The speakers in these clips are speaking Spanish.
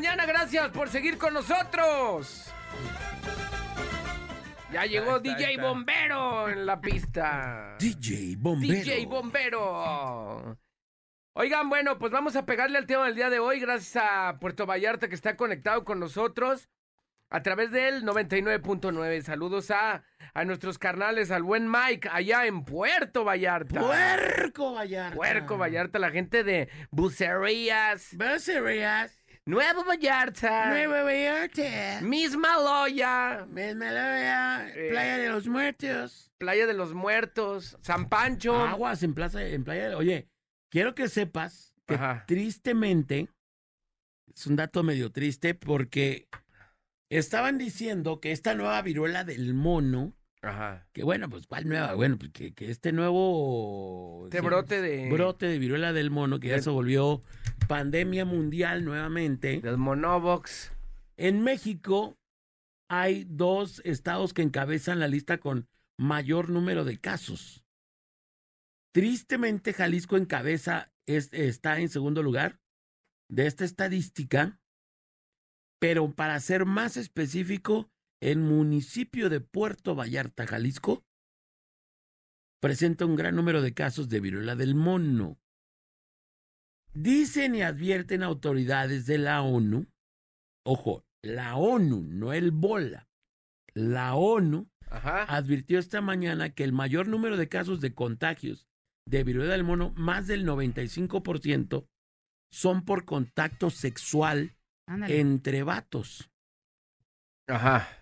mañana, gracias por seguir con nosotros. Ya llegó está, DJ está. Bombero en la pista. DJ Bombero. DJ Bombero. Oigan, bueno, pues vamos a pegarle al tema del día de hoy, gracias a Puerto Vallarta que está conectado con nosotros a través del 99.9. Saludos a, a nuestros carnales, al buen Mike, allá en Puerto Vallarta. Puerco Vallarta. Puerco Vallarta, la gente de Bucerías, Bucerías. Nuevo Vallarta, Nueva Vallarta. Misma Loya, Mesmaloya. Eh. Playa de los Muertos. Playa de los Muertos, San Pancho. Aguas en plaza, en playa. Oye, quiero que sepas que Ajá. tristemente, es un dato medio triste porque estaban diciendo que esta nueva viruela del mono, Ajá. que bueno, pues ¿cuál nueva? Bueno, pues que, que este nuevo... Este brote de- Brote de viruela del mono, que ya se volvió pandemia mundial nuevamente. Del Monobox. En México hay dos estados que encabezan la lista con mayor número de casos. Tristemente, Jalisco encabeza, es- está en segundo lugar de esta estadística, pero para ser más específico, el municipio de Puerto Vallarta, Jalisco, presenta un gran número de casos de viruela del mono. Dicen y advierten autoridades de la ONU, ojo, la ONU, no el bola, la ONU Ajá. advirtió esta mañana que el mayor número de casos de contagios de viruela del mono, más del 95%, son por contacto sexual Ándale. entre vatos. Ajá.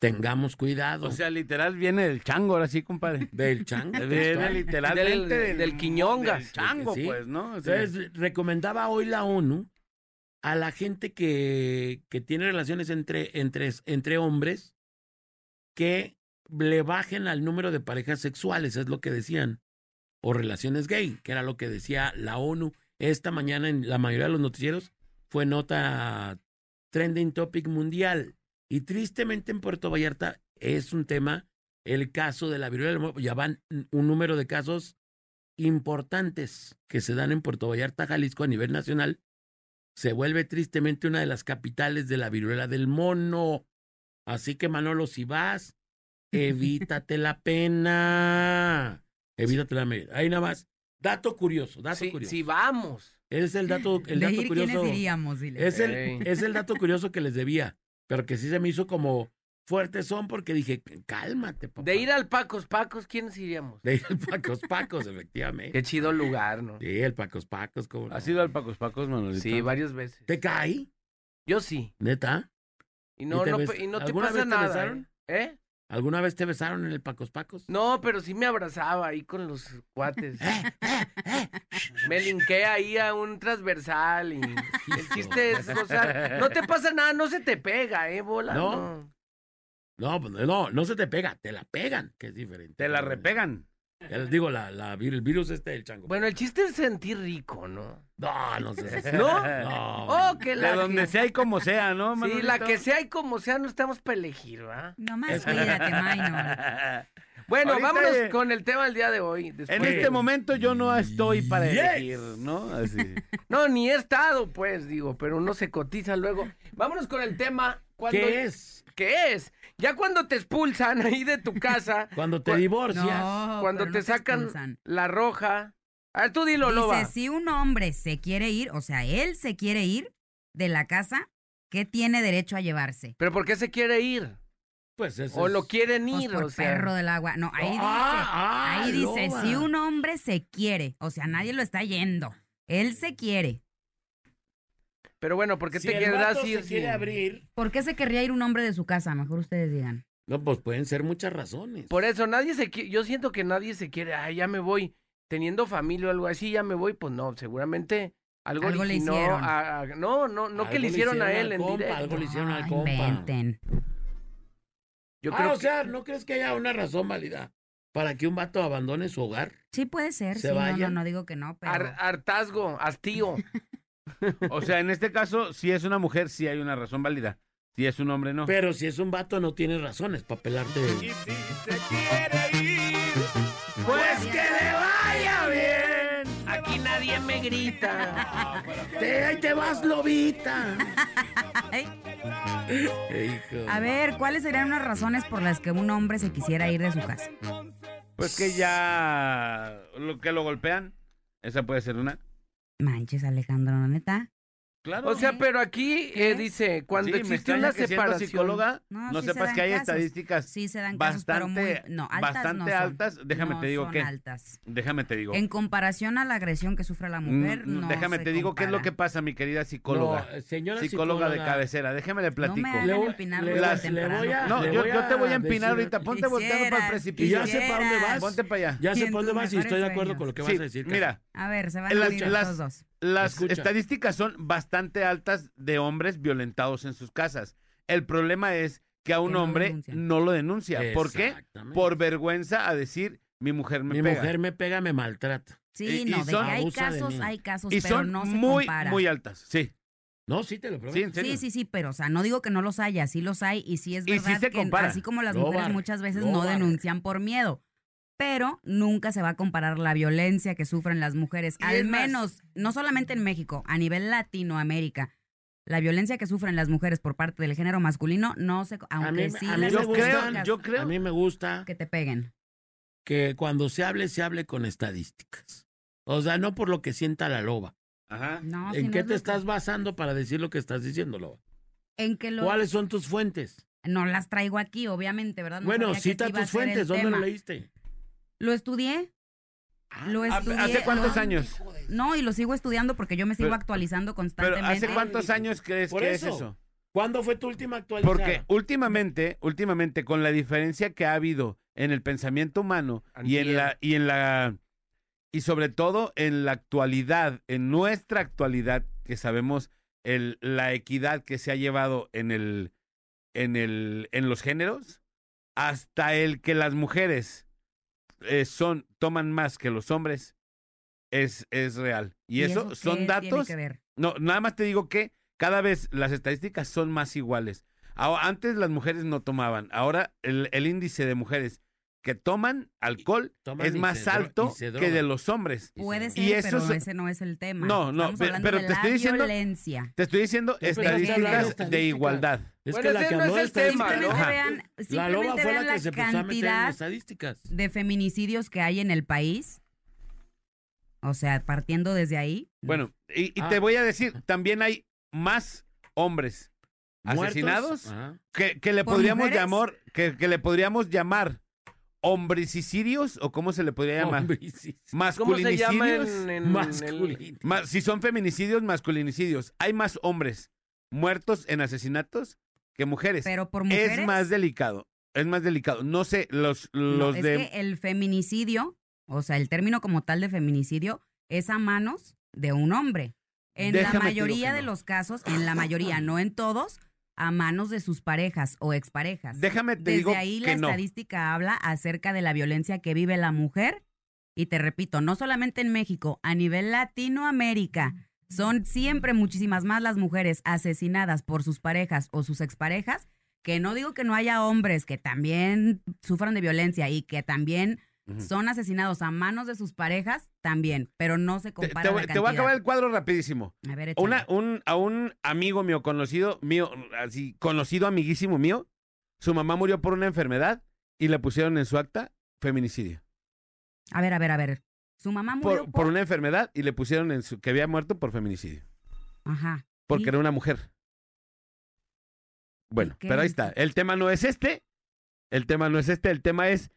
Tengamos cuidado O sea, literal viene del chango, ahora sí, compadre. del chango. Viene literalmente Del- del quiñongas. Del chango, Sí. pues, ¿no? O sea, Entonces, recomendaba hoy la ONU a la gente que, que tiene relaciones entre, entre, entre hombres que le bajen al número de parejas sexuales, es lo que decían, o relaciones gay, que era lo que decía la ONU esta mañana en la mayoría de los noticieros, fue nota trending topic mundial. Y tristemente en Puerto Vallarta es un tema, el caso de la viruela del mono, ya van un número de casos importantes que se dan en Puerto Vallarta, Jalisco, a nivel nacional, se vuelve tristemente una de las capitales de la viruela del mono. Así que Manolo, si vas, evítate la pena. Evítate la pena. Ahí nada más. Dato curioso, dato Sí, curioso. sí, vamos. Es el dato, el dato curioso. ¿quiénes iríamos? Dile. Es el, es el dato curioso que les debía, pero que sí se me hizo como fuerte son porque dije, cálmate, papá. De ir al Pacos Pacos, ¿quiénes iríamos? De ir al Pacos Pacos, efectivamente. Qué chido lugar, ¿no? Sí, el Pacos Pacos, ¿cómo no? ¿Has ido al Pacos Pacos, Manolito? Sí, varias veces. ¿Te cae? Yo sí. ¿Neta? Y no, ¿Y te no, y no te pasa te nada. besaron? ¿eh? ¿Eh? ¿Alguna vez te besaron en el Pacos Pacos? No, pero sí me abrazaba ahí con los cuates. Eh, Me linqué ahí a un transversal y el chiste es gozar. No te pasa nada, no se te pega, ¿eh, bola? No. No. No, pues, no, no se te pega, te la pegan, que es diferente. Te la repegan. Ya les digo, la, la, el virus este del chango. Bueno, el chiste es sentir rico, ¿no? no, no sé. ¿No? No. Oh, que De la donde que- sea y como sea, ¿no, Sí, la que sea y como sea, no estamos para elegir, ¿verdad? Nomás cuídate, Minor. Bueno, Ahorita, vámonos con el tema del día de hoy. después En de- este momento yo no estoy para Yes. elegir, ¿no? Así. No, ni he estado, pues, digo, pero uno se cotiza luego. Vámonos con el tema. Cuando... ¿Qué es? ¿Qué es? Ya cuando te expulsan ahí de tu casa, Cuando te Cu- divorcias. No, cuando te no sacan la roja. A ver, tú dilo, Loba. Dice, si un hombre se quiere ir, o sea, él se quiere ir de la casa, ¿qué tiene derecho a llevarse? ¿Pero por qué se quiere ir? Pues eso ¿O es- lo quieren Pues ir? por o sea, perro del agua. No, ahí dice, Ah, ah, ahí dice, loba. si un hombre se quiere, o sea, nadie lo está yendo. Él se quiere. Pero bueno, ¿por qué Si te querrás ir? se si- quiere abrir, ¿Por qué se querría ir un hombre de su casa? Mejor ustedes digan. no, pues pueden ser muchas razones. Por eso, nadie se quiere. Yo siento que nadie se quiere. Ay, ya me voy. Teniendo familia o algo así, ya me voy. Pues no, seguramente algo, Algo le hicieron. a- a- no, no, no que Algo le hicieron a él al en compa, directo. Algo le hicieron al No, compa. inventen. Yo ah, creo o que- sea, ¿no crees que haya una razón válida para que un vato abandone su hogar? Sí puede ser, ¿Se sí, no, vaya? no, no digo que no, pero... Har- hartazgo, hastío. O sea, en este caso, si es una mujer, sí hay una razón válida. Si es un hombre, no. Pero si es un vato, no tiene razones para pelarte. Y si se quiere ir, Pues que le vaya bien. Aquí nadie me grita. Te, ahí te vas, lobita. A ver, ¿cuáles serían unas razones por las que un hombre se quisiera ir de su casa? Pues que ya lo que lo golpean, esa puede ser una. Manches, Alejandro, ¿no, neta. Claro. O sea, pero aquí eh, dice, cuando Sí, existe una que separación. psicóloga No, no, sí se sepas dan que hay casos. estadísticas Sí se dan casos, pero muy... bastante, No, altas bastante no son. altas. Déjame No te digo son que, altas. déjame te digo. En comparación a la agresión que sufre la mujer, Mm, no déjame se te digo qué es lo que compara. pasa, mi querida psicóloga. No, señora psicóloga, de cabecera, déjeme le platico. No me hagan Le voy- empinar le- muy las- temprano. le voy a- No, le yo, voy yo te voy a empinar decir- ahorita. Ponte volteando para el Quisieras, Y precipicio. ya sé para dónde vas. Ponte para allá. Ya sé para dónde vas y estoy de acuerdo con lo que vas a decir. Mira, A ver, se van a los dos. Las Escucha. estadísticas son bastante altas de hombres violentados en sus casas. El problema es que a un no hombre denuncian. no lo denuncia. ¿Por qué? Por vergüenza a decir, mi mujer me Mi pega. mujer me pega, me maltrata. Sí, y- y no, son- que hay de casos, hay casos, y pero son no se muy, compara. muy altas. Sí, No, sí te lo prometo. sí. Sí, sí, sí, pero o sea, no digo que no los haya, sí los hay y sí es Y sí verdad se que compara. así como las mujeres muchas veces no denuncian por miedo, pero nunca se va a comparar la violencia que sufren las mujeres, al menos no solamente en México, a nivel Latinoamérica. La violencia que sufren las mujeres por parte del género masculino no se aunque mí- sí a mí las Yo gusta- creo, yo creo. A mí me gusta que te peguen. que cuando se hable, se hable con estadísticas. O sea, no por lo que sienta la loba. Ajá. No, ¿En qué te estás que- basando para decir lo que estás diciendo, loba? en que lo ¿Cuáles son tus fuentes? no las traigo aquí, obviamente, ¿verdad? No bueno, cita a tus fuentes. ¿Dónde tema. lo leíste? Lo estudié, lo ¿Hace- estudié. ¿Hace cuántos lo- años? No, y lo sigo estudiando porque yo me sigo Pero- actualizando Pero constantemente. ¿hace cuántos años crees Por que es eso. eso? ¿Cuándo fue tu última actualización? Porque últimamente, últimamente, con la diferencia que ha habido en el pensamiento humano y en la, y en la, y sobre todo en la actualidad, en nuestra actualidad, que sabemos el, la equidad que se ha llevado en el, en el, en los géneros, hasta el que las mujeres eh, son, toman más que los hombres, es, es real. Y, eso, son datos no, nada más te digo que cada vez las estadísticas son más iguales. Ahora, antes las mujeres no tomaban, ahora el, el índice de mujeres que toman alcohol Toman es y más se alto y que de los hombres. Puede Y ser, eso pero se- ese no es el tema. No, no, Estamos pe- hablando pero de te estoy diciendo- violencia. Te estoy diciendo estadísticas de igualdad. Es Bueno, que la que no habló es el tema, ¿no? Simplemente vean, La simplemente loba fue vean la que se empezó a meter en estadísticas. de feminicidios que hay en el país. O sea, partiendo desde ahí. Bueno, y, y Ah. te voy a decir, también hay más hombres ¿Muertos? asesinados que, que le ¿Por podríamos llamar, que, que le podríamos llamar hombricidios o cómo se le podría llamar. ¿Cómo se llama masculinicidios. en, en el- Masculino. Ma- si son feminicidios, masculinicidios. Hay más hombres muertos en asesinatos que mujeres. Pero por mujeres. es más delicado. Es más delicado. No sé, los, No, los es de. que el feminicidio, o sea, el término como tal de feminicidio, es a manos de un hombre. En Déjame la mayoría de no. los casos, en la mayoría, no en todos, a manos de sus parejas o exparejas. Déjame te Desde digo ahí que la no. estadística habla acerca de la violencia que vive la mujer. Y te repito, no solamente en México, a nivel Latinoamérica. Son siempre muchísimas más las mujeres asesinadas por sus parejas o sus exparejas, que no digo que no haya hombres que también sufran de violencia y que también Son asesinados a manos de sus parejas, también, pero no se compara te la voy- te voy a acabar el cuadro rapidísimo. A ver. Una, un, a un amigo mío, conocido mío, así, conocido, amiguísimo mío, su mamá murió por una enfermedad y le pusieron en su acta feminicidio. A ver, a ver, a ver. Su mamá murió Por, por una enfermedad y le pusieron en su que había muerto por feminicidio. Ajá. Porque ¿Y? era una mujer. Bueno, pero ahí está. El tema no es este. El tema no es este. El tema es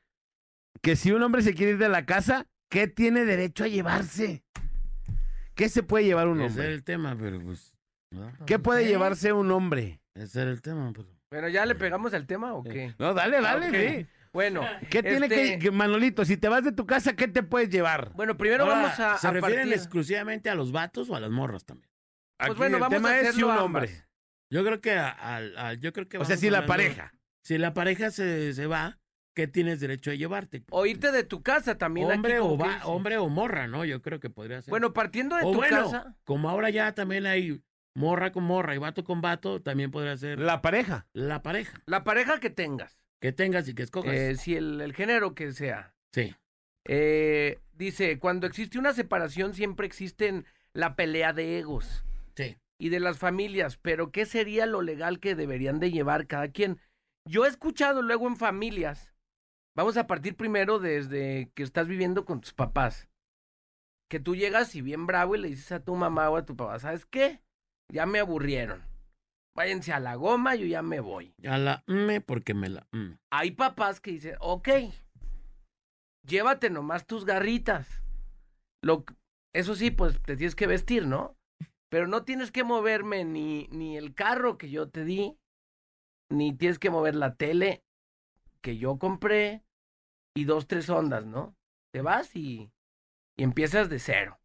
que si un hombre se quiere ir de la casa, ¿qué tiene derecho a llevarse? ¿Qué se puede llevar un Ese era hombre? el tema, pero pues. ¿no? ¿Qué puede ¿Eh? llevarse un hombre? Ese era el tema, pero. Bueno, ¿ya le pegamos al tema o qué? No, dale, dale, Ok. sí. Bueno, ¿Qué tiene este, que, que- Manolito, si te vas de tu casa, ¿qué te puedes llevar? Bueno, primero Ahora, vamos a, ¿Se a refieren partir- exclusivamente a los vatos o a las morras también? Aquí bueno, el vamos tema a es si un ambas. hombre. Yo creo que a- al- al- yo creo que O sea, si la pareja. Si la pareja se, se va, ¿qué tienes derecho a llevarte? O irte de tu casa también. Hombre o va, hombre o morra, ¿no? Yo creo que podría ser. Bueno, partiendo de o tu bueno, casa. como ahora ya también hay morra con morra y vato con vato, también podría ser la, La pareja. pareja La pareja que tengas. que tengas y que escojas. Eh, si el, el género que sea. sí. Eh, dice, cuando existe una separación siempre existen la pelea de egos Sí. y de las familias, pero ¿qué sería lo legal que deberían de llevar cada quien? Yo he escuchado luego en familias, vamos a partir primero desde que estás viviendo con tus papás, que tú llegas y bien bravo y le dices a tu mamá o a tu papá, ¿sabes qué? Ya me aburrieron. Váyanse a la goma, yo ya me voy. A la me porque me la. mm. Hay papás que dicen, ok, llévate nomás tus garritas. Lo, eso sí, pues te tienes que vestir, ¿no? Pero no tienes que moverme ni, ni el carro que yo te di, ni tienes que mover la tele que yo compré y dos, tres ondas, ¿no? Te vas y, y empiezas de cero.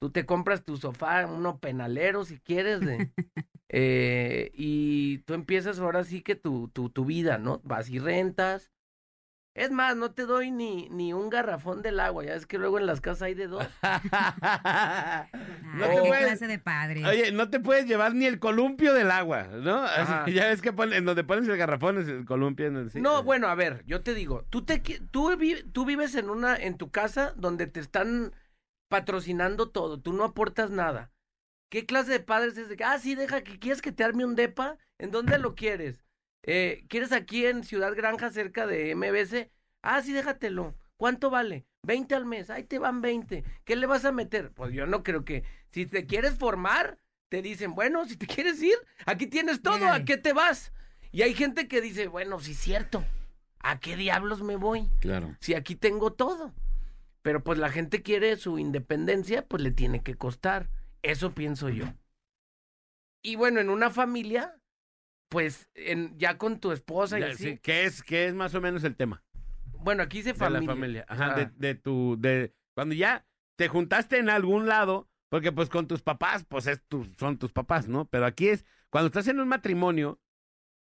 Tú te compras tu sofá, uno penalero si quieres, de, eh, y tú empiezas ahora sí que tu, tu, tu vida, ¿no? Vas y rentas. Es más, no te doy ni, ni un garrafón del agua, ya es que luego en las casas hay de dos. Ah, No qué te puedes- clase de padre. Oye, no te puedes llevar ni el columpio del agua, ¿no? Así, ya ves que ponen, en donde pones el garrafón es el columpio. En el, sí. No, bueno, a ver, yo te digo, tú te tú, vi- tú vives en una en tu casa donde te están patrocinando todo, tú no aportas nada. ¿Qué clase de padres es de que, ah, sí, deja que quieres que te arme un depa? ¿En dónde lo quieres? Eh, ¿Quieres aquí en Ciudad Granja cerca de MBC? Ah, sí, déjatelo. ¿Cuánto vale? 20 al mes. Ahí te van 20. ¿Qué le vas a meter? Pues yo no creo que si te quieres formar, te dicen, bueno, si te quieres ir, aquí tienes todo, ¿a qué te vas? Y hay gente que dice, bueno, sí es cierto, ¿a qué diablos me voy? Claro. Si aquí tengo todo. Pero pues la gente quiere su independencia, pues le tiene que costar. Eso pienso yo. Y bueno, en una familia, pues en, ya con tu esposa y Ya, así. sí, ¿qué, es, ¿Qué es más o menos el tema? Bueno, aquí dice De familia. la familia. Ajá, Ah. de, de tu. De, cuando ya te juntaste en algún lado, porque pues con tus papás, pues es tu, son tus papás, ¿no? Pero aquí es, cuando estás en un matrimonio,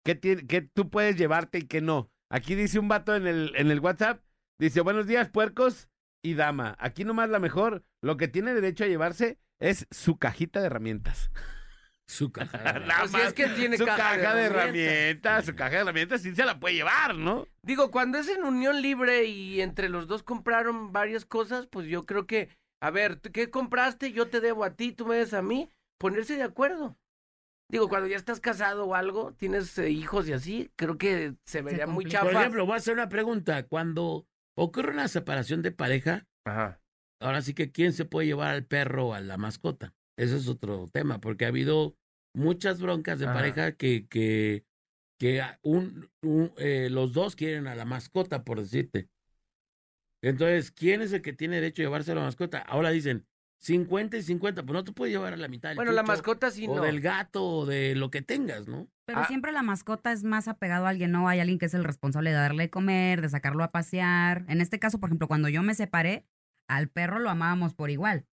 ¿qué, tiene, qué tú puedes llevarte y qué no? Aquí dice un vato en el, en el WhatsApp, dice, buenos días, puercos y dama. Aquí nomás la mejor, lo que tiene derecho a llevarse es su cajita de herramientas. Su caja. Nada Pues si es más, que tiene su caja caja, de de herramientas. herramientas, su caja de herramientas sí se la puede llevar, ¿no? Digo, cuando es en unión libre y entre los dos compraron varias cosas, pues yo creo que, a ver, ¿tú ¿qué compraste? Yo te debo a ti, tú me debes a mí. Ponerse de acuerdo. Digo, cuando ya estás casado o algo, tienes eh, hijos y así, creo que se vería muy chafa. Por ejemplo, voy a hacer una pregunta. Cuando ocurre una separación de pareja, Ajá. ahora sí que quién se puede llevar al perro o a la mascota. Ese es otro tema, porque ha habido muchas broncas de Ajá. pareja que, que, que un, un, eh, los dos quieren a la mascota, por decirte. Entonces, ¿quién es el que tiene derecho a llevarse a la mascota? Ahora dicen 50 y 50, pues no te puedes llevar a la mitad del Bueno, la mascota sí o no. del gato o de lo que tengas, ¿no? Pero Ah. siempre la mascota es más apegado a alguien, ¿no? Hay alguien que es el responsable de darle de comer, de sacarlo a pasear. En este caso, por ejemplo, cuando yo me separé, al perro lo amábamos por igual.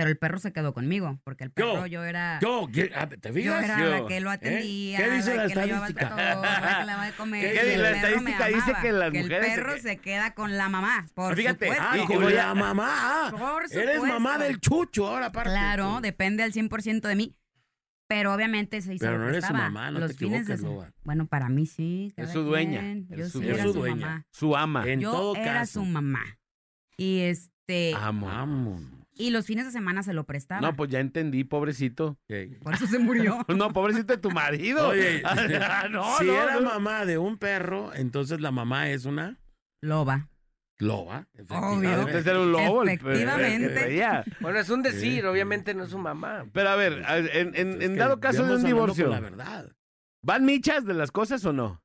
Pero el perro se quedó conmigo, porque el perro yo, era... Yo, ¿qué- ah, ¿te Yo fijas? era Yo, la que lo ¿eh? atendía, ¿Qué dice la que estadística? la que le daba de comer. ¿Qué dice el la estadística? Dice que las el mujeres se perro que- se queda con la mamá, por Fíjate, supuesto. Ah, Y- y con la mamá. Por Eres supuesto. mamá del chucho ahora, aparte. Claro, tú. depende al 100% de mí. Pero obviamente se hizo Pero no que eres su mamá, no Los te fines de equivoques, se- Loba. Bueno, para mí sí. Es su dueña, Yo su- sí era su dueña. mamá. Su ama. En Yo todo era caso. su mamá. Y este Amo. Y los fines de semana se lo prestaba. No, pues ya entendí, pobrecito. Por eso se murió. No, pobrecito de tu marido. Oye, Ah, no, si no, era no. mamá de un perro, entonces la mamá es una Loba. loba. Obvio. Antes era un lobo. Efectivamente. el. Bueno, es un decir, obviamente no es su mamá. Pero a ver, en, dado caso de un divorcio, La verdad. ¿van michas de las cosas o no?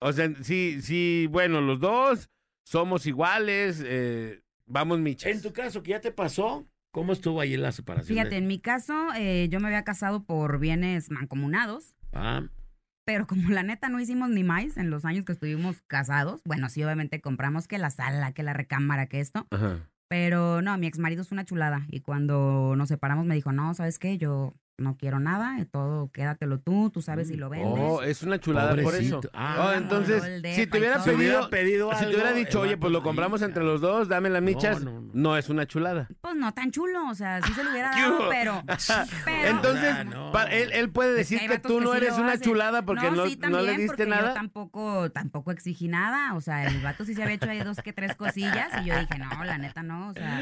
O sea, si, si bueno, los dos somos iguales, eh, vamos michas. En tu caso, que ya te pasó, ¿cómo estuvo ahí la separación? Fíjate, de- en mi caso, eh, yo me había casado por bienes mancomunados. Ah, Pero como la neta no hicimos ni más en los años que estuvimos casados, bueno, sí, obviamente compramos que la sala, que la recámara, que esto. Ajá. Pero no, mi ex marido es una chulada. Y cuando nos separamos me dijo, no, ¿sabes qué? Yo no quiero nada, todo quédatelo tú, tú sabes si lo vendes. Oh, es una chulada por eso. Ah, Oh, entonces, si te hubiera pedido, pedido si te hubiera dicho, oye, pues lo compramos entre los dos, dame las michas, No, no, no. no es una chulada. No tan chulo, o sea, sí se lo hubiera ¿Qué dado, pero... pero Entonces, Ah, no. pa- él, él puede Es que decir que, tú que no sí eres una chulada porque no, sí, no le también, diste porque nada. Yo tampoco, tampoco exigí nada. O sea, el vato sí se había hecho ahí dos que tres cosillas. Y yo dije, no, la neta no. O sea,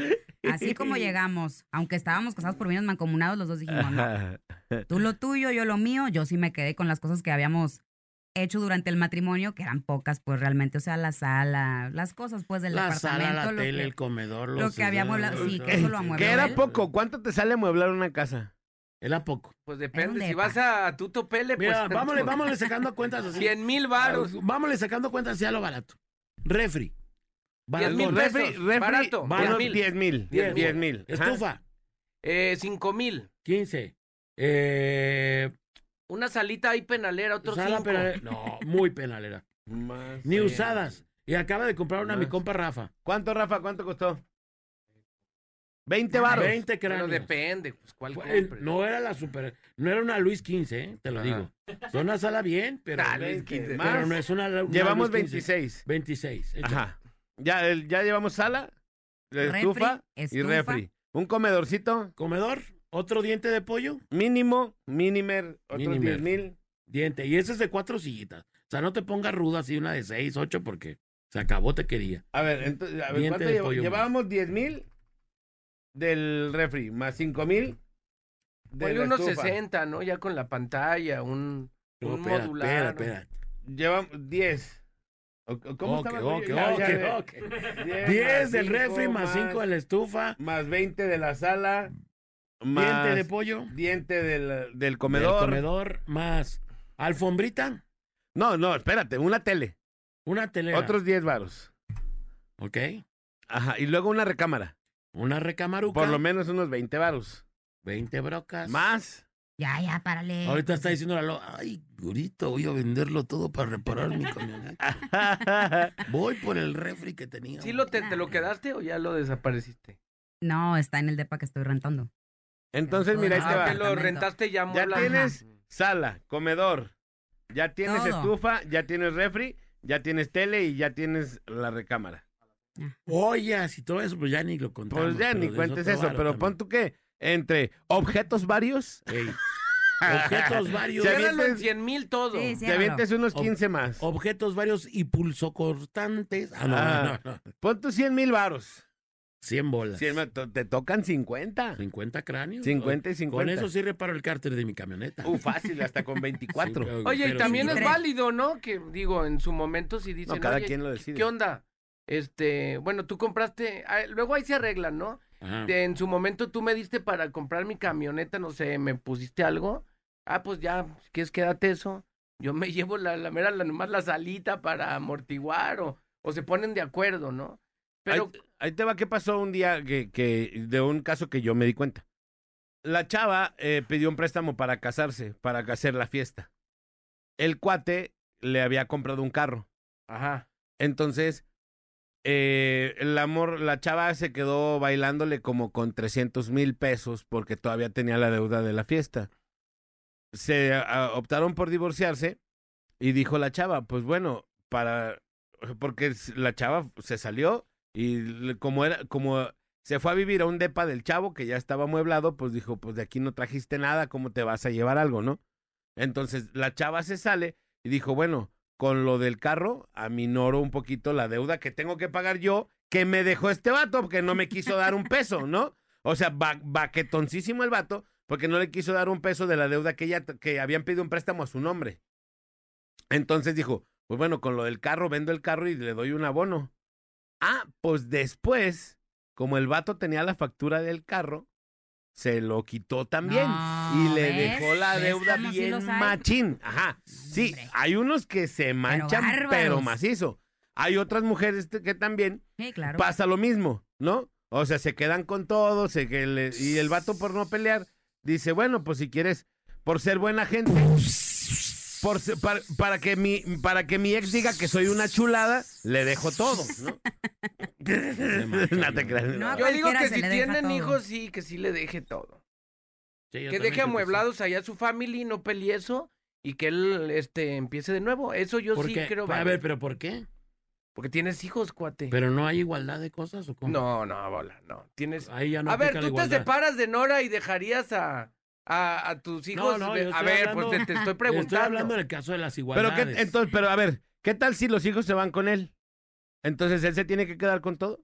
así como llegamos, aunque estábamos casados por bienes mancomunados, los dos dijimos, no, tú lo tuyo, yo lo mío. Yo sí me quedé con las cosas que habíamos hecho durante el matrimonio, que eran pocas, pues realmente. O sea, la sala, las cosas, pues, del La departamento. sala, la lo tele, que- el comedor. lo los- que había amueblado, sí, que eso lo amuebló Que era él. poco. ¿Cuánto te sale amueblar una casa? Era poco. Pues depende. Si vas a Tuto Pele, pues. Mira, vámonos, vámonos sacando cuentas así. 100 mil varos. Vámonos sacando cuentas así a lo barato. Refri. 10 mil. Refri, refri, barato. barato. unos 10 mil. 10 mil. Diez 10 mil. Ajá. Estufa. Eh, 5 mil. 15. Eh, Una salita ahí penalera, otros sala 5. penalera. No, muy penalera. Más, Ni eh, usadas. Y acaba de comprar una a mi compa Rafa. ¿Cuánto, Rafa? ¿Cuánto costó? 20 Ah, baros. 20 Pero cráneos. depende, pues cuál Eh, compres. No era la super, no era una Luis 15, eh, te lo Ajá. digo. Es una sala bien, pero, Ah, Luis 20 15. más. pero no es una, una Llevamos Luis 15. 26. 26. échale. Ajá. Ya, el- ya llevamos sala, Refri, estufa, y refri. Un comedorcito Comedor, otro diente de pollo, mínimo, minimer, otros. 10 mil. diente. Y ese es de cuatro sillitas. O sea, no te pongas ruda así una de seis, ocho, porque se acabó, te quería. A ver, entonces, a ver, Diente ¿cuánto pollo Llevábamos 10 mil del refri, más 5 mil de Ponle unos estufa. 60, ¿no? Ya con la pantalla, un, No, un espera, modular. espera, espera. Llevamos 10. ¿O- o ¿Cómo Ok, estaba? ok, Ya, ok, ya, ya. ok. 10 10 más del cinco refri más 5 de la estufa. Más 20 de la sala. Más Diente de pollo. diente del, del del comedor. comedor más alfombrita. No, no, espérate, una tele. Una telera. Otros 10 varos. Ok. Ajá, y luego una recámara. Una recamaruca. Por lo menos unos 20 varos. 20 brocas. Más. Ya, ya, párale. Ahorita está diciendo la Lo, ay, ahorita voy a venderlo todo para reparar mi camioneta. Voy por el refri que tenía. ¿Sí lo te, te lo quedaste o ya lo desapareciste? No, está en el depa que estoy rentando. Entonces, mira, ahí te Ah, va. que lo rentaste ya Ya tienes sala, comedor. Ya tienes Todo. estufa, ya tienes refri, ya tienes tele y ya tienes la recámara. Oye, si todo eso, pues ya ni lo contamos. Pues ya pero ni de cuentes eso, varo pero también. pon tú que entre objetos varios, Ey. Objetos varios. Se Ciérralo en avientes- 100 mil todo. Sí, sí. te avientes unos Ob- 15 más. Objetos varios y pulsocortantes. Ah, no, Ah. no, no. Pon tus 100 mil varos. 100 bolas. 100 mil, to- te tocan 50. 50 cráneos. 50 y Con 50. eso sí reparo el cárter de mi camioneta. Uh, fácil, hasta con 24. Sí, pero- Oye, y también sí, es tres. válido, ¿no? Que digo, en su momento si dicen, no, cada "Oye, quien lo decide. ¿qué onda? Este, bueno, tú compraste, ah, luego ahí se arreglan, ¿no? De- en su momento tú me diste para comprar mi camioneta, no sé, me pusiste algo. Ah, pues ya, si quieres quédate eso. Yo me llevo la, la mera, la, nomás la salita para amortiguar o, o se ponen de acuerdo, ¿no? Pero, ahí te va qué pasó un día que, que de un caso que yo me di cuenta. La chava eh, pidió un préstamo para casarse, para hacer la fiesta. El cuate le había comprado un carro. ajá, Entonces, eh, el amor, la chava se quedó bailándole como con 300 mil pesos porque todavía tenía la deuda de la fiesta. Se optaron por divorciarse y dijo la chava, pues bueno, para, porque la chava se salió y como era, como se fue a vivir a un depa del chavo que ya estaba amueblado, pues dijo, pues de aquí no trajiste nada, ¿cómo te vas a llevar algo, no? Entonces la chava se sale y dijo, bueno, con lo del carro, aminoro un poquito la deuda que tengo que pagar yo, que me dejó este vato, porque no me quiso dar un peso, ¿no? O sea, ba baquetoncísimo el vato, porque no le quiso dar un peso de la deuda que ella, que habían pedido un préstamo a su nombre. Entonces dijo, pues bueno, con lo del carro, vendo el carro y le doy un abono. Ah, pues después, como el vato tenía la factura del carro, se lo quitó también. No, y le ¿ves? dejó la ¿Ves deuda sí bien machín. Ajá. Sí, Hombre. hay unos que se manchan, pero, bárbaros. macizo. Hay otras mujeres que también Sí, claro. pasa lo mismo, ¿no? O sea, se quedan con todo, se que le- y el vato por no pelear dice, bueno, pues si quieres, por ser buena gente, por para, para que mi para que mi ex diga que soy una chulada, le dejo todo, ¿no? macho, no te no. creas. No, yo digo que si tienen todo. hijos, sí, que sí le deje todo. Sí, que deje sí. amueblados allá a su familia y no pelee eso y que él este, empiece de nuevo. Eso yo ¿Por sí qué? creo. a ver, pero ¿por qué? Porque tienes hijos, cuate. Pero no hay igualdad de cosas o cómo? No, no, bola, no. Tienes. Ahí ya no a ver, tú te separas de Nora y dejarías a, a, a tus hijos. no, de- yo a estoy ver, hablando- pues te, te estoy Estoy preguntando. hablando en el caso de las Pero igualdades. qué, entonces, pero a ver, ¿qué tal si los hijos se van con él? Entonces él se tiene que quedar con todo.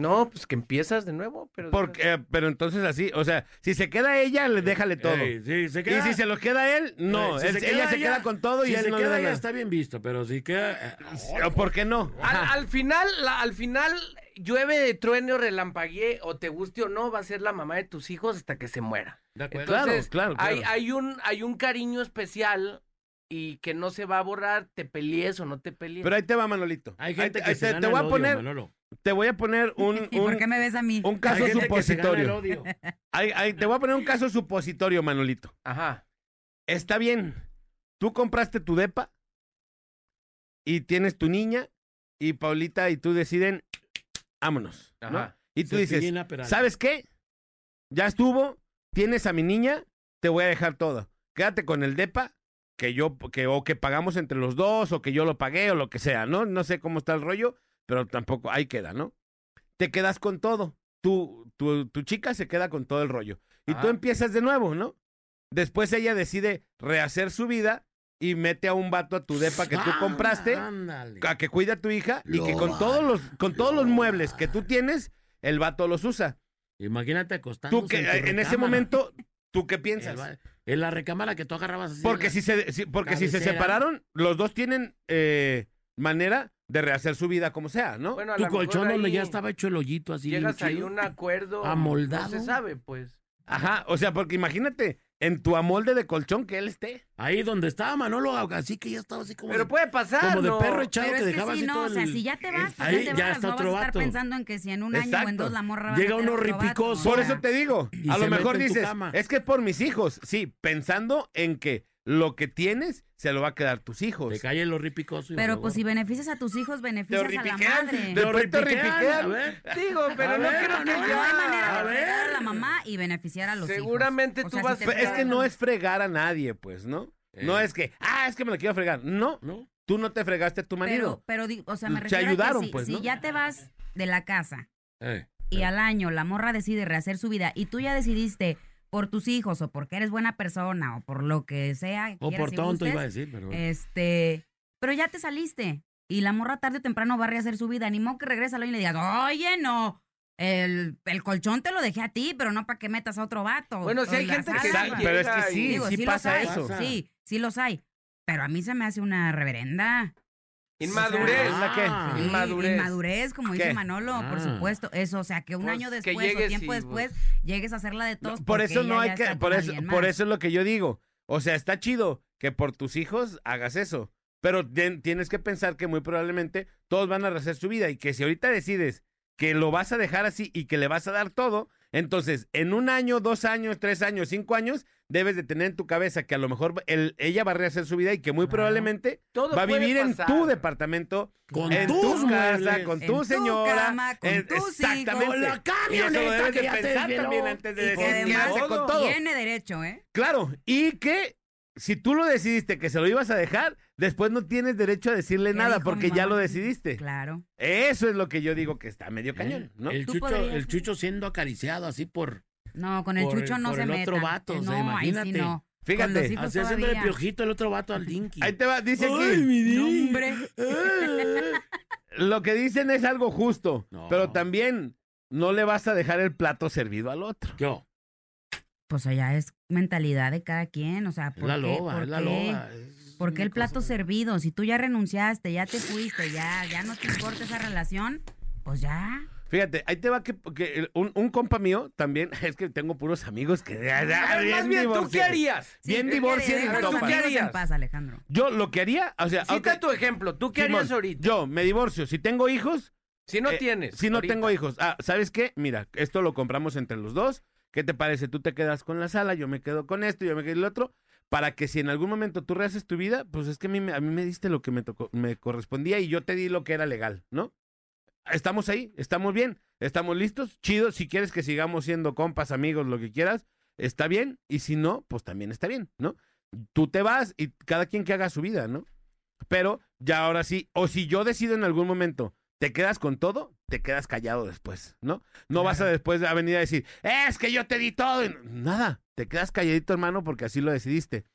No, pues que empiezas de nuevo, pero. Porque, eh, pero entonces así, o sea, si se queda ella, le déjale todo. Ey, sí, se Y si se los queda él, no. Eh, si él- se ella se ella- queda con todo y si él se no le queda da ya nada. está bien visto, pero si queda... eh, ¿O ¿Por qué no? Al, final, la- al final, llueve, truene o relampaguee, o te guste o no, va a ser la mamá de tus hijos hasta que se muera. de acuerdo. Claro, Entonces, claro, claro. Hay, hay, un, hay un cariño especial y que no se va a borrar, te pelees o no te pelees. Pero ahí te va, Manolito. Hay Ahí gente te, que ahí se te- gana te voy el a odio, poner, Manolo. Te voy a poner un, ¿Y por un, qué me ves a mí? un caso Hay supositorio. te voy a poner un caso supositorio, Manolito. Ajá. Está bien. Tú compraste tu depa y tienes tu niña y Paulita y tú deciden, vámonos. ¿no? Ajá. Y tú dices. ¿sabes qué? Ya estuvo, tienes a mi niña, te voy a dejar todo. Quédate con el depa que yo, que, o que pagamos entre los dos, o que yo lo pagué, o lo que sea, ¿no? No sé cómo está el rollo, pero tampoco, ahí queda, ¿no? Te quedas con todo. Tu, tu, tu chica se queda con todo el rollo. Y tú empiezas de nuevo, ¿no? Después ella decide rehacer su vida y mete a un vato a tu depa que tú compraste Ándale. a que cuida a tu hija y que con todos los con todos los lo muebles que tú tienes, el vato los usa. Imagínate acostándose Tú que en, tu en ese momento ¿tú qué piensas? En la recámara que tú agarrabas así. Porque si se si- porque si se separaron, los dos tienen eh, manera de rehacer su vida como sea, ¿no? Bueno, a Tu colchón donde ya estaba hecho el hoyito así. Llegas ahí a un acuerdo. Amoldado. No se sabe, pues. Ajá, o sea, porque imagínate en tu amolde de colchón que él esté. Ahí donde estaba Manolo, así que ya estaba así como. Pero de- puede pasar, como de perro echado Pero que es que dejaba sí, así no, todo o sea, el- si ya te vas, pues Ahí ya te ya vas, está no vas otro a estar vato. pensando en que si en un año o en dos la morra va a Llega uno ripicoso. Por eso te digo, Y a lo mejor dices, es que es por mis hijos, sí, pensando en que lo que tienes se lo va a quedar tus hijos. Te cae el horripicoso. y Pero pues si beneficias a tus hijos, beneficias a la horripiquean, madre. te- Te te horripiquean. A ver. Digo, pero A no ver, creo que no, No ya. hay manera A de ver. fregar a la mamá y beneficiar a los Seguramente hijos. tú si vas- te es que no es fregar a nadie, pues, ¿no? No Eh. es que, ah, es que me lo quiero fregar. No, ¿No? tú no te fregaste a tu marido. Pero, pero, o sea, me refiero a ayudaron, que si, pues, si ¿no? ya te vas de la casa Eh. y al año la morra decide rehacer su vida y tú ya decidiste por tus hijos o porque eres buena persona o por lo que sea. O quieras por tonto gustes, iba a decir, pero. Este, pero ya te saliste y la morra tarde o temprano va a rehacer su vida. Ni modo que regresa y le digas, oye, no, el, el colchón te lo dejé a ti, pero no para que metas a otro vato. Bueno, si hay gente que sí pero es que sí, Digo, sí los pasa hay, eso. Sí, sí los hay. Pero a mí se me hace una reverenda. Inmadurez. ¿la qué? Ah. Sí, Inmadurez. Inmadurez, como ¿Qué? dice Manolo, por Ah. supuesto. Eso, o sea, que un Pues, año que después o tiempo y, después llegues a hacerla de todos. por porque eso no hay que, por eso, por eso es lo que yo digo. O sea, está chido que por tus hijos hagas eso. Pero ten- tienes que pensar que muy probablemente todos van a rehacer su vida y que si ahorita decides que lo vas a dejar así y que le vas a dar todo, entonces en un año, dos años, tres años, cinco años, debes de tener en tu cabeza que a lo mejor el- ella va a rehacer su vida y que muy Claro. probablemente Todo va a vivir en pasar. tu departamento, Con en tus tu casa, muebles. con En tu tu señora, cama, con en- tus hijos. exactamente. Con la Y eso lo camioneta debes que de pensar desveló. también antes de decir con todo. Tiene derecho, ¿eh? Claro, y que si tú lo decidiste que se lo ibas a dejar, después no tienes derecho a decirle ¿Qué nada porque mi ya lo decidiste. Claro. Eso es lo que yo digo que está medio cañón, Eh, ¿no? El chucho, podrías, el chucho siendo acariciado así por. No, con el Por el- chucho no por se el meta. otro vato, o sea, no, ahí sí imagínate. no. Fíjate, Así haciendo el todavía. piojito el otro vato al Dinky. Ahí te va, dice Ay, aquí, mi No, Dinky. hombre. lo que dicen es algo justo, No. pero también no le vas a dejar el plato servido al otro. Yo, Pues allá es mentalidad de cada quien, o sea, es ¿por la qué? loba, ¿Por es la qué? loba. es ¿Por qué una el plato servido? Si tú ya renunciaste, ya te fuiste, ya, ya no te importa esa relación, pues ya. Fíjate, ahí te va que, que un, un compa mío también, es que tengo puros amigos que... Bien, ¿tú qué harías? Bien ¿qué divorcio quieres? y ¿Qué harías? en paz, Alejandro. Yo lo que haría, o sea, Cita tu ejemplo. ¿Tú qué Simón, harías ahorita? Yo me divorcio, si tengo hijos, si no eh, tienes. Si no ahorita. tengo hijos. Ah, ¿sabes qué? Mira, esto lo compramos entre los dos. ¿Qué te parece? Tú te quedas con la sala, yo me quedo con esto, yo me quedo con el otro. Para que si en algún momento tú rehaces tu vida, pues es que a mí, me- a mí me diste lo que me, tocó, me correspondía y yo te di lo que era legal, ¿no? Estamos ahí, estamos bien, estamos listos, chido. Si quieres que sigamos siendo compas, amigos, lo que quieras, está bien. Y si no, pues también está bien, ¿no? Tú te vas y cada quien que haga su vida, ¿no? Pero ya ahora sí, o si yo decido en algún momento, te quedas con todo, te quedas callado después, ¿no? No vas a después a venir a decir, es que yo te di todo. y Nada, te quedas calladito, hermano, porque así lo decidiste.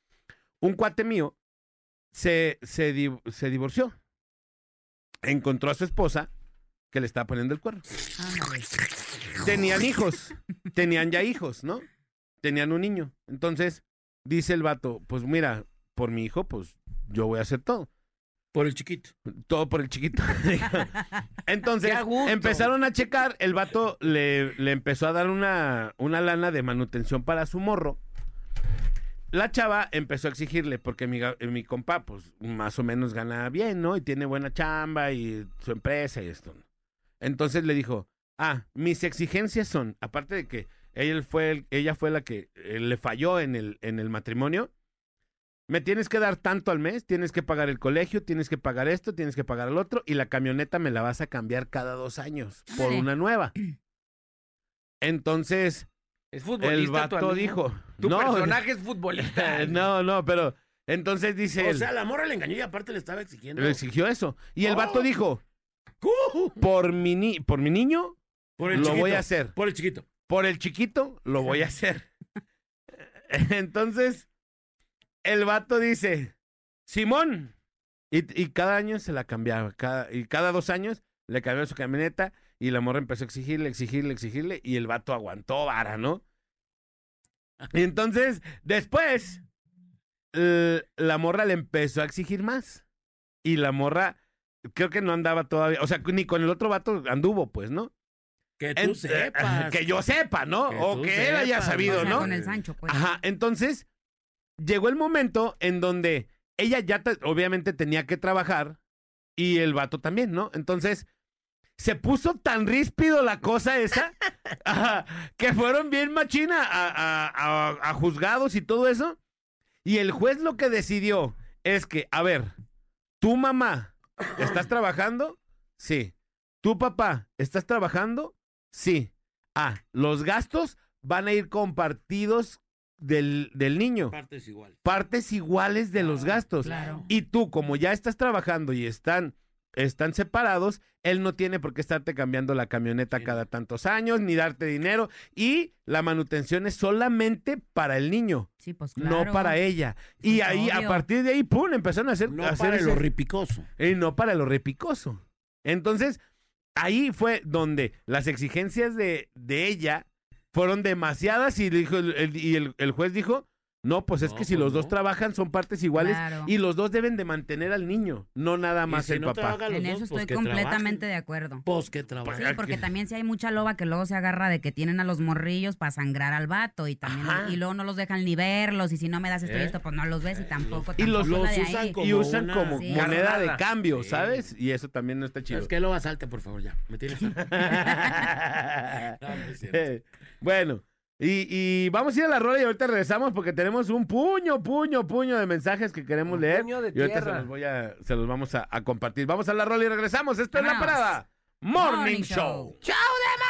Un cuate mío se, se, di- se divorció. Encontró a su esposa que le estaba poniendo el cuerno. Tenían hijos, tenían ya hijos, ¿no? Tenían un niño. Entonces, dice el vato, pues mira, por mi hijo, pues yo voy a hacer todo. Por el chiquito. Todo por el chiquito. Entonces, empezaron a checar, el vato le, le empezó a dar una, una lana de manutención para su morro. La chava empezó a exigirle, porque mi, mi compa, pues, más o menos gana bien, ¿no? Y tiene buena chamba y su empresa y esto. Entonces le dijo, ah, mis exigencias son, aparte de que ella fue, el- ella fue la que eh, le falló en el, en el matrimonio, me tienes que dar tanto al mes, tienes que pagar el colegio, tienes que pagar esto, tienes que pagar el otro, y la camioneta me la vas a cambiar cada dos años por una nueva. Entonces, Es futbolista. el tu vato amigo? dijo, Tu no, personaje es futbolista. no, no, pero entonces dice O él, sea, la morra le engañó y aparte le estaba exigiendo. le exigió eso. Y el vato Oh. dijo, por mi, ni- por mi niño, Por el lo chiquito. voy a hacer. Por el chiquito. Por el chiquito, lo voy a hacer. Entonces, el vato dice, Simón. Y, y cada año se la cambiaba. Cada, y cada dos años le cambiaba su camioneta y la morra empezó a exigirle, exigirle, exigirle. Y el vato aguantó vara, ¿no? Y entonces, después, la morra le empezó a exigir más. Y la morra, creo que no andaba todavía, o sea, ni con el otro vato anduvo, pues, ¿no? Que tú En- sepas. Que yo sepa, ¿no? Que o que él haya sabido, O sea, ¿no? con el Sancho, pues. Ajá, entonces llegó el momento en donde ella ya te- obviamente tenía que trabajar y el vato también, ¿no? Entonces se puso tan ríspido la cosa esa que fueron bien machina a- a juzgados y todo eso. Y el juez lo que decidió es que, a ver, tu mamá, ¿estás trabajando? Sí. ¿Tu papá, estás trabajando? Sí. Ah, los gastos van a ir compartidos del, del niño. Partes igual. Partes iguales de los gastos. Claro. Y tú, como ya estás trabajando y están, están separados, él no tiene por qué estarte cambiando la camioneta Sí. cada tantos años, ni darte dinero. Y la manutención es solamente para el niño, Sí, pues claro. no para ella. Y ahí, a partir de ahí, pum, empezaron a hacer... No a hacer para ese- lo ripicoso. y no para lo repicoso. Entonces, ahí fue donde las exigencias de, de ella fueron demasiadas y, dijo, el, el- y el, el juez dijo, no, pues es No, que si pues los dos no. trabajan son partes iguales Claro. y los dos deben de mantener al niño, no nada Y más si el no papá. En eso pues estoy completamente trabajen. de acuerdo. Pues que trabajen. Sí, porque también si hay mucha loba que luego se agarra de que tienen a los morrillos para sangrar al vato y también Ajá. y luego no los dejan ni verlos y si no me das esto y ¿Eh? esto pues no los ves y tampoco Y los- tampoco la los de usan ahí. como y usan una- como Sí. moneda de Carnada. cambio, Sí. ¿sabes? Y eso también no está chido. Es que lo salte, por favor, ya. Me tienes. No, no es cierto. bueno, y, y vamos a ir a la rola y ahorita regresamos porque tenemos un puño, puño, puño de mensajes que queremos Un leer. puño de y ahorita se tierra. los, voy a, se los vamos a, a compartir. Vamos a la rola y regresamos. Esto es la parada. Morning, Morning Show. Show. ¡Chao de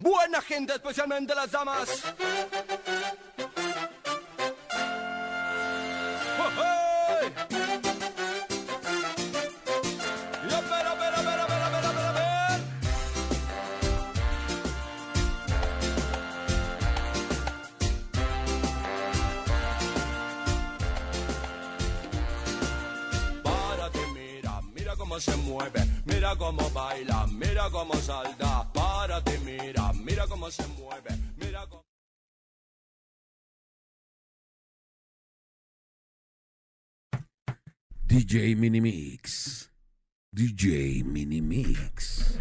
Buena gente, especialmente las damas. Cómo se mueve, mira cómo baila, mira cómo salta. Párate, mira, mira cómo se mueve, mira cómo... DJ Minimix. DJ Minimix.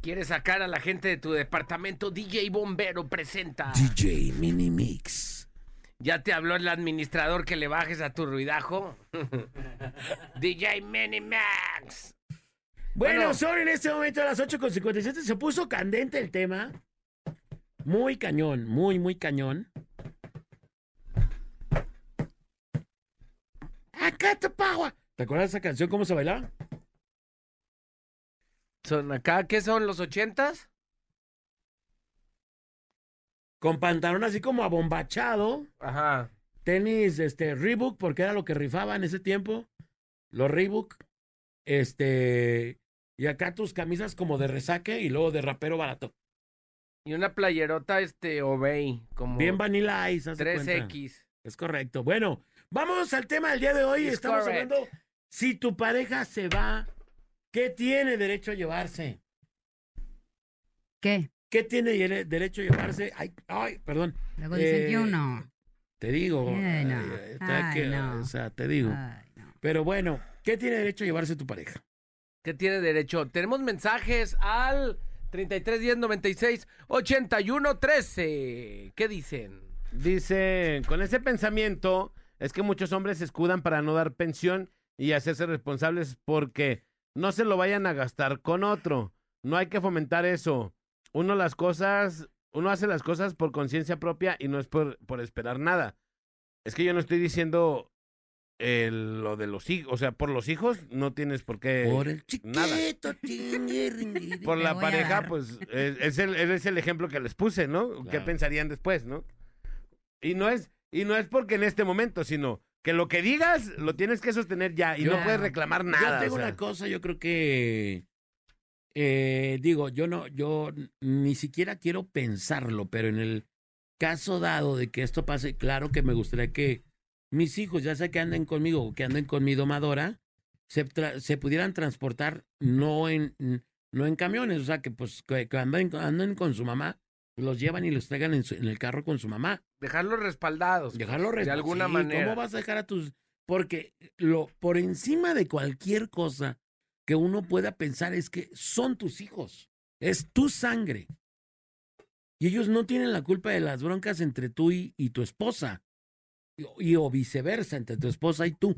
¿Quieres sacar a la gente de tu departamento? DJ Bombero presenta. DJ Minimix. ¿Ya te habló el administrador que le bajes a tu ruidajo? DJ Minimax. Bueno, Bueno. son en este momento a las 8.57. Se puso candente el tema. Muy cañón, muy, muy cañón. Acá te pago. ¿Te acuerdas de esa canción? ¿Cómo se bailaba? ¿Son acá qué son los ochentas? Con pantalón así como abombachado. Ajá. Tenis, este, Reebok, porque era lo que rifaba en ese tiempo. Los Reebok. Este. Y acá tus camisas como de resaque y luego de rapero barato. Y una playerota, este, Obey, como Bien Vanilla Ice, haz de cuenta. 3X. Es correcto. Bueno, vamos al tema del día de hoy. It's Estamos correct. hablando si tu pareja se va, ¿qué tiene derecho a llevarse? ¿Qué? ¿Qué tiene derecho a llevarse? Ay, ay, perdón. Luego dicen Eh, que uno. Te digo. Eh, no. ay, está Ay, que- no. O sea, te digo. Ay, no. Pero bueno, ¿qué tiene derecho a llevarse tu pareja? ¿Qué tiene derecho? Tenemos mensajes al 33 10 96 81 13. ¿Qué dicen? Dice, con ese pensamiento es que muchos hombres se escudan para no dar pensión y hacerse responsables porque no se lo vayan a gastar con otro. No hay que fomentar eso. Uno las cosas, uno hace las cosas por conciencia propia y no es por, por esperar nada. Es que yo no estoy diciendo eh, lo de los hijos, o sea, por los hijos no tienes por qué. Por el chiquito. nada. Por la pareja, pues es, es el, es el ejemplo que les puse, ¿no? ¿Qué pensarían después, no? Y no es y no es porque en este momento, sino que lo que digas lo tienes que sostener ya y Yo- no puedes reclamar nada. Yo tengo o sea. una cosa, yo creo que eh, digo, yo no, yo ni siquiera quiero pensarlo, pero en el caso dado de que esto pase, claro que me gustaría que mis hijos, ya sea que anden conmigo o que anden con mi domadora, se, tra- se pudieran transportar no en, no en camiones, o sea, que pues que, que anden, anden con su mamá, los llevan y los traigan en, su- en el carro con su mamá. Dejarlos respaldados. Dejarlo de resp- alguna sí, manera. ¿Cómo vas a dejar a tus.? Porque lo, por encima de cualquier cosa que uno pueda pensar es que son tus hijos. Es tu sangre. Y ellos no tienen la culpa de las broncas entre tú y, tu esposa. Y, y- o viceversa, entre tu esposa y tú.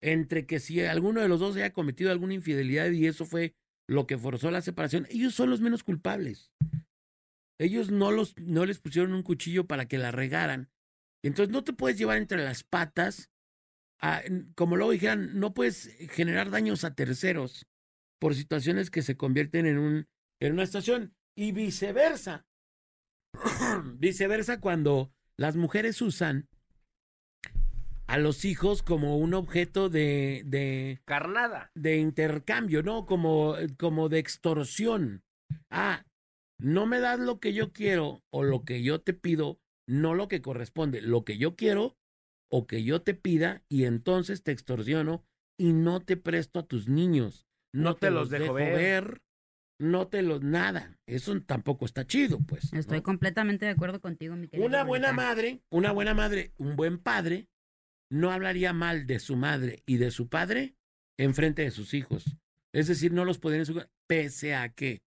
Entre que si alguno de los dos haya cometido alguna infidelidad y eso fue lo que forzó la separación, ellos son los menos culpables. Ellos no, los, no les pusieron un cuchillo para que la regaran. Entonces no te puedes llevar entre las patas, a- como luego dijeran, no puedes generar daños a terceros por situaciones que se convierten en, un, en una situación y viceversa. viceversa cuando las mujeres usan a los hijos como un objeto de, de, Carnada. de intercambio, ¿no? Como, como de extorsión. Ah, no me das lo que yo quiero o lo que yo te pido, no lo que corresponde, lo que yo quiero o que yo te pida y entonces te extorsiono y no te presto a tus niños. No, te, los dejo ver. no te los nada. Eso tampoco está chido, pues. Estoy ¿no? completamente de acuerdo contigo, mi querido Una buena madre, una buena madre, un buen padre, no hablaría mal de su madre y de su padre en frente de sus hijos. Es decir, no los podrían insultar, pese a que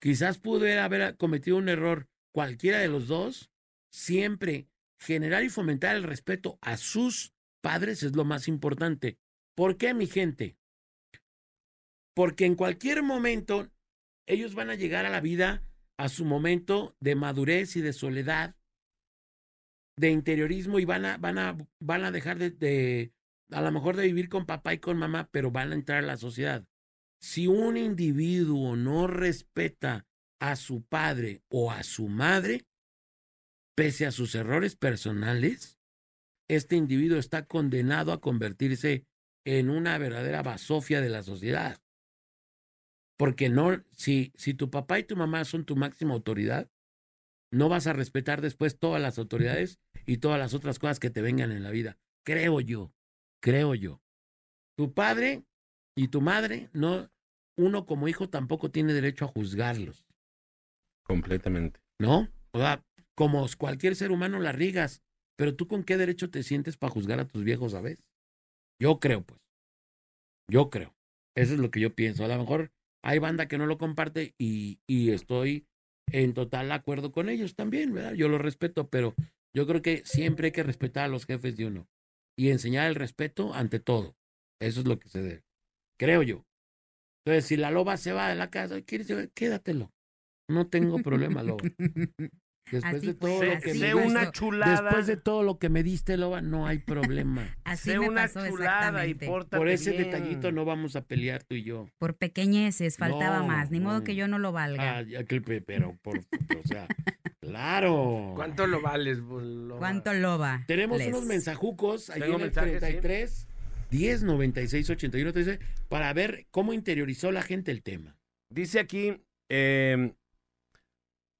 quizás pudiera haber cometido un error cualquiera de los dos, siempre generar y fomentar el respeto a sus padres es lo más importante. ¿Por qué, mi gente? Porque en cualquier momento ellos van a llegar a la vida a su momento de madurez y de soledad, de interiorismo y van a, van a, van a dejar de, de, a lo mejor de vivir con papá y con mamá, pero van a entrar a la sociedad. Si un individuo no respeta a su padre o a su madre, pese a sus errores personales, este individuo está condenado a convertirse en una verdadera basofia de la sociedad. Porque no, si, si tu papá y tu mamá son tu máxima autoridad, no vas a respetar después todas las autoridades y todas las otras cosas que te vengan en la vida. Creo yo, creo yo. Tu padre y tu madre, no, uno como hijo tampoco tiene derecho a juzgarlos, Completamente. ¿no? O sea, como cualquier ser humano la rigas, pero tú con qué derecho te sientes para juzgar a tus viejos veces? Yo creo, pues. Yo creo. Eso es lo que yo pienso. A lo mejor hay banda que no lo comparte y, y estoy en total acuerdo con ellos también, ¿verdad? Yo lo respeto, pero yo creo que siempre hay que respetar a los jefes de uno y enseñar el respeto ante todo. Eso es lo que se debe. Creo yo. Entonces, si la loba se va de la casa. Quédatelo. No tengo problema, loba. Después Así de todo fue, lo que me una diste, chulada. después de todo lo que me diste, loba, no hay problema. Así sé me una pasó chulada y exactamente. Por ese bien. detallito no vamos a pelear tú y yo. Por pequeñeces, faltaba No, más. Ni modo que yo no lo valga. Ah, pero por, o sea, claro. ¿Cuánto lo vales, Loba? ¿Cuánto loba? Tenemos les? unos mensajucos ahí Tengo en el mensajes, sí. 33 10 96 81 13 para ver cómo interiorizó la gente el tema. Dice aquí, eh,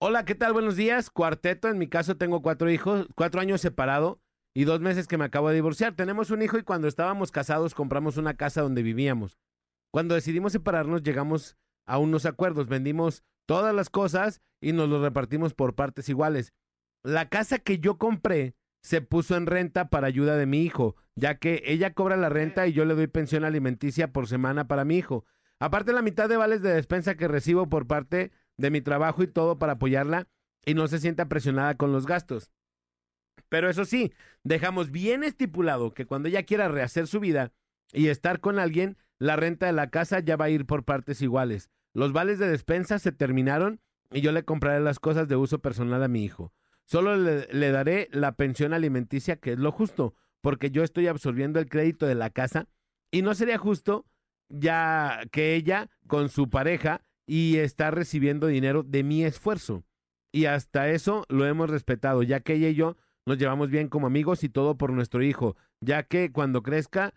hola, ¿qué tal? Buenos días. Cuarteto, en mi caso tengo cuatro hijos, cuatro años separado y dos meses que me acabo de divorciar. Tenemos un hijo y cuando estábamos casados compramos una casa donde vivíamos. Cuando decidimos separarnos llegamos a unos acuerdos, vendimos todas las cosas y nos lo repartimos por partes iguales. La casa que yo compré se puso en renta para ayuda de mi hijo, ya que ella cobra la renta y yo le doy pensión alimenticia por semana para mi hijo. Aparte la mitad de vales de despensa que recibo por parte de mi trabajo y todo para apoyarla y no se sienta presionada con los gastos. Pero eso sí, dejamos bien estipulado que cuando ella quiera rehacer su vida y estar con alguien, la renta de la casa ya va a ir por partes iguales. Los vales de despensa se terminaron y yo le compraré las cosas de uso personal a mi hijo. Solo le, le daré la pensión alimenticia, que es lo justo, porque yo estoy absorbiendo el crédito de la casa y no sería justo ya que ella con su pareja y está recibiendo dinero de mi esfuerzo. Y hasta eso lo hemos respetado, ya que ella y yo nos llevamos bien como amigos y todo por nuestro hijo, ya que cuando crezca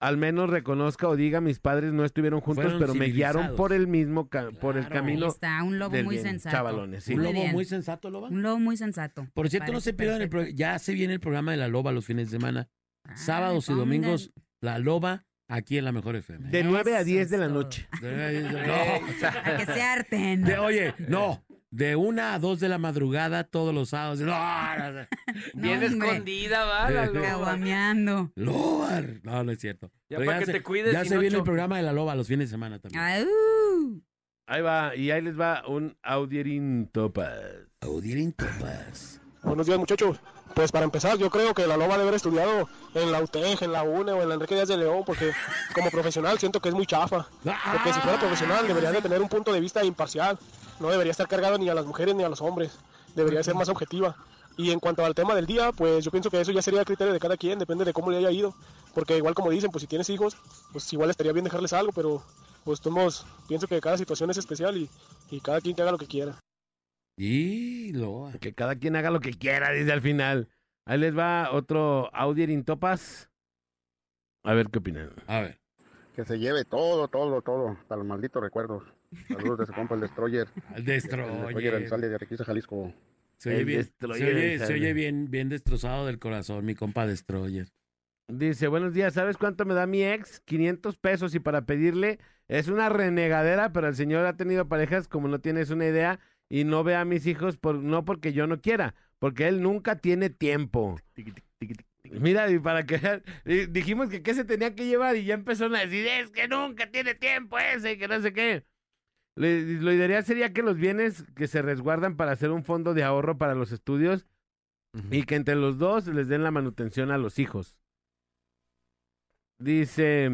al menos reconozca o diga mis padres no estuvieron juntos, Fueron pero me guiaron por el mismo ca- por el Claro. Ahí camino está, un lobo muy bien, sensato. chavalones, sí. Un lobo bien. muy sensato, loba. Un lobo muy sensato. Por cierto, no se pierdan el perfecto. pro- ya se viene el programa de la loba los fines de semana. Ay, Sábados y domingos, la loba aquí en la mejor FM. de 9 a Eso 10 de la noche. No, Para que se harten. de- oye, no. De una a dos de la madrugada todos los sábados. No, no, no. Bien escondida, va, la loba. Caguameando. Loba. No, no es cierto. Ya Pero para que se, te cuides Ya se viene el programa de la loba los fines de semana también. Ay, uh. Ahí va, y ahí les va un audierín topas. Audierín Topas. Buenos días, muchachos. Pues para empezar, yo creo que la loba debe haber estudiado en la UTEG, en la UNE o en la Enrique Díaz de León, porque como profesional siento que es muy chafa. Porque si fuera profesional debería de tener un punto de vista imparcial. No debería estar cargado ni a las mujeres ni a los hombres. Debería ser más objetiva. Y en cuanto al tema del día, pues yo pienso que eso ya sería criterio de cada quien, depende de cómo le haya ido. Porque igual como dicen, pues si tienes hijos, pues igual estaría bien dejarles algo, pero pues todos, pienso que cada situación es especial y, y cada quien que haga lo que quiera. Y loba. Que cada quien haga lo que quiera, dice al final. Ahí les va otro audierín topas. A ver qué opinan. A ver. Que se lleve todo, todo, todo, hasta los malditos recuerdos. Saludos de su compa el Destroyer. Al El Destroyer el destroyer. sale de Requisa, Jalisco. Se oye, El bien, se Destroyer oye- se oye bien, bien destrozado del corazón, mi compa Destroyer. Dice, buenos días, ¿sabes cuánto me da mi ex? 500 pesos y para pedirle es una renegadera, pero el señor ha tenido parejas como no tienes una idea y no ve a mis hijos por, no porque yo no quiera, porque él nunca tiene tiempo. Mira, y para que dijimos que qué se tenía que llevar y ya empezaron a decir, es que nunca tiene tiempo ese, que no sé qué. Le- lo ideal sería que los bienes que se resguardan para hacer un fondo de ahorro para los estudios y que entre los dos les den la manutención a los hijos. Dice,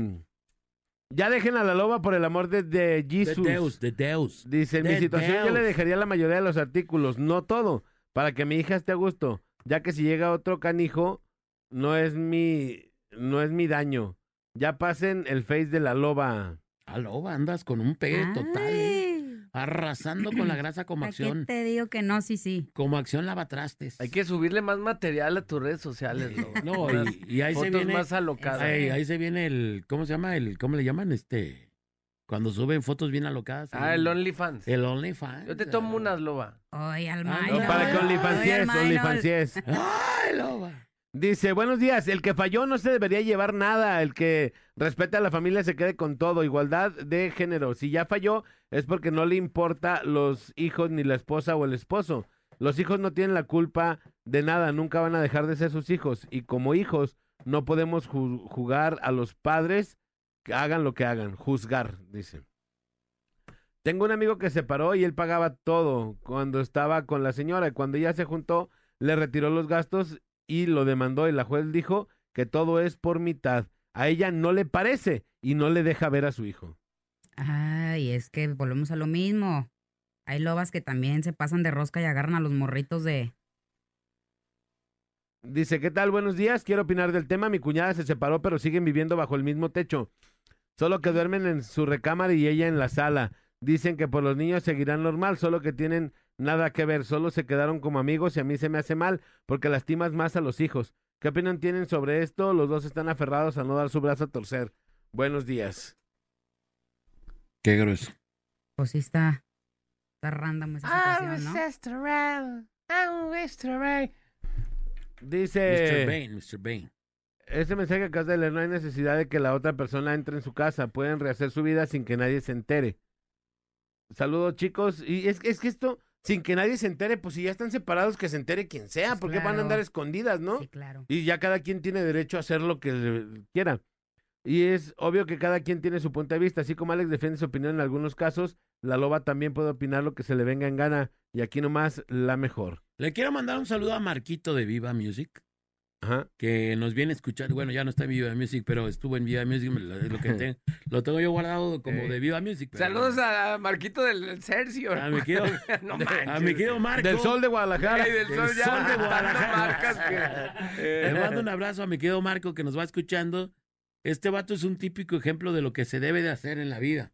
ya dejen a la loba por el amor de, de De Jesus. Deus, de Deus. Dice, en mi de situación yo le Deus. dejaría la mayoría de los artículos, no todo, para que mi hija esté a gusto, ya que si llega otro canijo, no es mi, no es mi daño. Ya pasen el face de la loba. A loba, andas con un pegue total. Arrasando con la grasa como ¿A qué acción. te digo que no? Sí, sí. Como acción lavatrastes. Hay que subirle más material a tus redes sociales, ¿no? No, y, y ahí se fotos viene. más alocadas. Ahí, ahí se viene el. ¿Cómo se llama? El, ¿Cómo le llaman? Este. Cuando suben fotos bien alocadas. Ah, el OnlyFans. El OnlyFans. Yo te tomo unas, loba. Ay, al Ah, no, para que Minor. OnlyFansies. ¡Ay, loba! Dice, buenos días, el que falló no se debería llevar nada, el que respete a la familia se quede con todo, igualdad de género. Si ya falló es porque no le importa los hijos ni la esposa o el esposo. Los hijos no tienen la culpa de nada, nunca van a dejar de ser sus hijos y como hijos no podemos ju- jugar a los padres que hagan lo que hagan, juzgar, dice. Tengo un amigo que se paró y él pagaba todo cuando estaba con la señora y cuando ella se juntó le retiró los gastos y lo demandó y la juez dijo que todo es por mitad. A ella no le parece y no le deja ver a su hijo. Ay, es que volvemos a lo mismo. Hay lobas que también se pasan de rosca y agarran a los morritos de... Dice, ¿qué tal? Buenos días. Quiero opinar del tema. Mi cuñada se separó, pero siguen viviendo bajo el mismo techo. Solo que duermen en su recámara y ella en la sala. Dicen que por los niños seguirán normal, solo que tienen nada que ver. Solo se quedaron como amigos y a mí se me hace mal porque lastimas más a los hijos. ¿Qué opinión tienen sobre esto? Los dos están aferrados a no dar su brazo a torcer. Buenos días. Qué grueso. Pues sí está... Está random esa situación, ¿no? Dice... Mr. Bane, Mr. Bane. Este mensaje que acabas de leer, no hay necesidad de que la otra persona entre en su casa. Pueden rehacer su vida sin que nadie se entere. Saludos, chicos. Y es, es que esto, sin que nadie se entere, pues si ya están separados, que se entere quien sea, Pues porque van a andar escondidas, ¿no? Sí, claro. Y ya cada quien tiene derecho a hacer lo que le- quiera. Y es obvio que cada quien tiene su punto de vista. Así como Alex defiende su opinión en algunos casos, la loba también puede opinar lo que se le venga en gana. Y aquí nomás la mejor. Le quiero mandar un saludo a Marquito de Viva Music, Ajá. que nos viene a escuchar. Bueno, ya no está en Viva Music, pero estuvo en Viva Music. lo, que te- lo tengo yo guardado como Eh. de Viva Music. pero- Saludos a Marquito del Cercio. A mi querido, no a mi querido Marco. Del sol de Guadalajara. Ay, del del sol, ya. sol de Guadalajara. Marcas que- Le mando un abrazo a mi querido Marco que nos va escuchando. Este vato es un típico ejemplo de lo que se debe de hacer en la vida.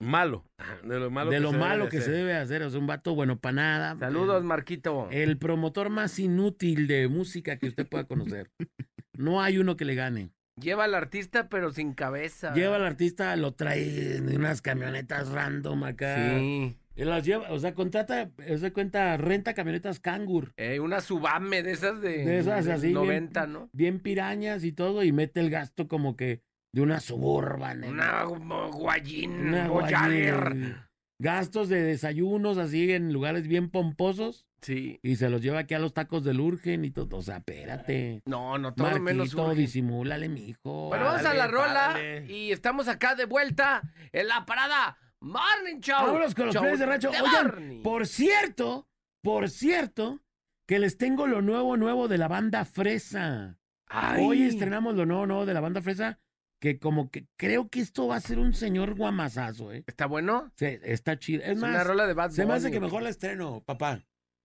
Malo. De lo malo de que lo se debe malo que hacer. se debe hacer. Es un vato bueno para nada. Saludos, Marquito. El promotor más inútil de música que usted pueda conocer. No hay uno que le gane. Lleva al artista, pero sin cabeza. Lleva al artista, lo trae en unas camionetas random acá. Sí. Y las lleva, o sea, contrata, se cuenta, renta camionetas Kangur, Eh, una subame de esas de, De esas así, bien- 90, ¿no? bien pirañas y todo, y mete el gasto como que de una suburban. ¿eh? Una gu- guayín, Una guayna. Gastos de desayunos así en lugares bien pomposos Sí. y se los lleva aquí a los tacos del Urgen y todo. O sea, espérate. No, no, todo menos Marquito, urge. disimúlale, mijo. Bueno, vamos a la rola párale. y estamos acá de vuelta en la parada Morning Show. Vámonos con los Show de rancho. de Oigan, Barney. por cierto, por cierto, que les tengo lo nuevo, nuevo de la banda Fresa. Ay. Hoy estrenamos lo nuevo, nuevo de la banda Fresa, que como que creo que esto va a ser un señor guamazazo, ¿eh? ¿Está bueno? Sí, está chido. Es, Es más, una rola de Bad se me hace que mejor la estreno, papá.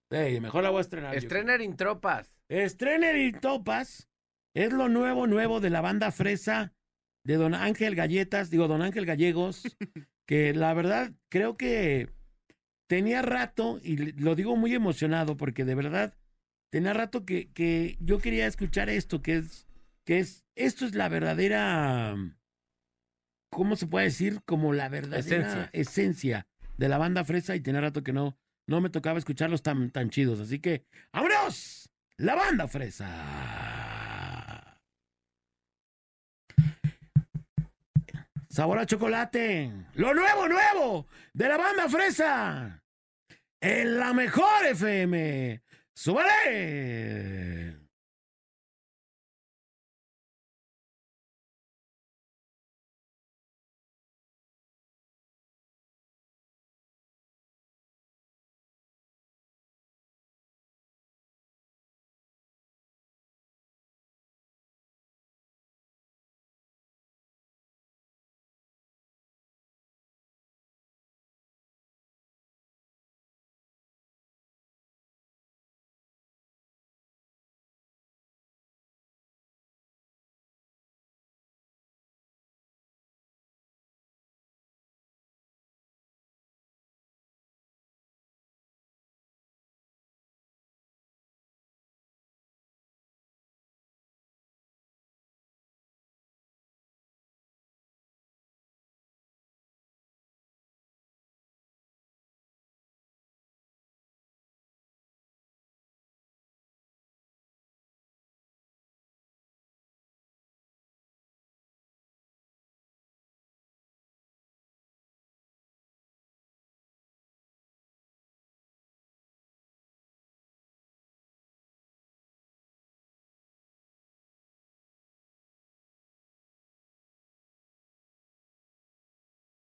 Sí, mejor la voy a estrenar. Estrener en tropas. Estrener y Topas es lo nuevo, nuevo de la banda Fresa de Don Ángel Galletas, digo Don Ángel Gallegos, que la verdad creo que tenía rato, y lo digo muy emocionado porque de verdad tenía rato que, que yo quería escuchar esto, que es, que es, esto es la verdadera, ¿cómo se puede decir? Como la verdadera Esencia. esencia, de la banda Fresa y tenía rato que no, no me tocaba escucharlos tan, tan chidos. Así que, ¡vámonos! La banda Fresa. Sabor a chocolate. Lo nuevo, nuevo de la banda Fresa. En la mejor FM. ¡Súbale!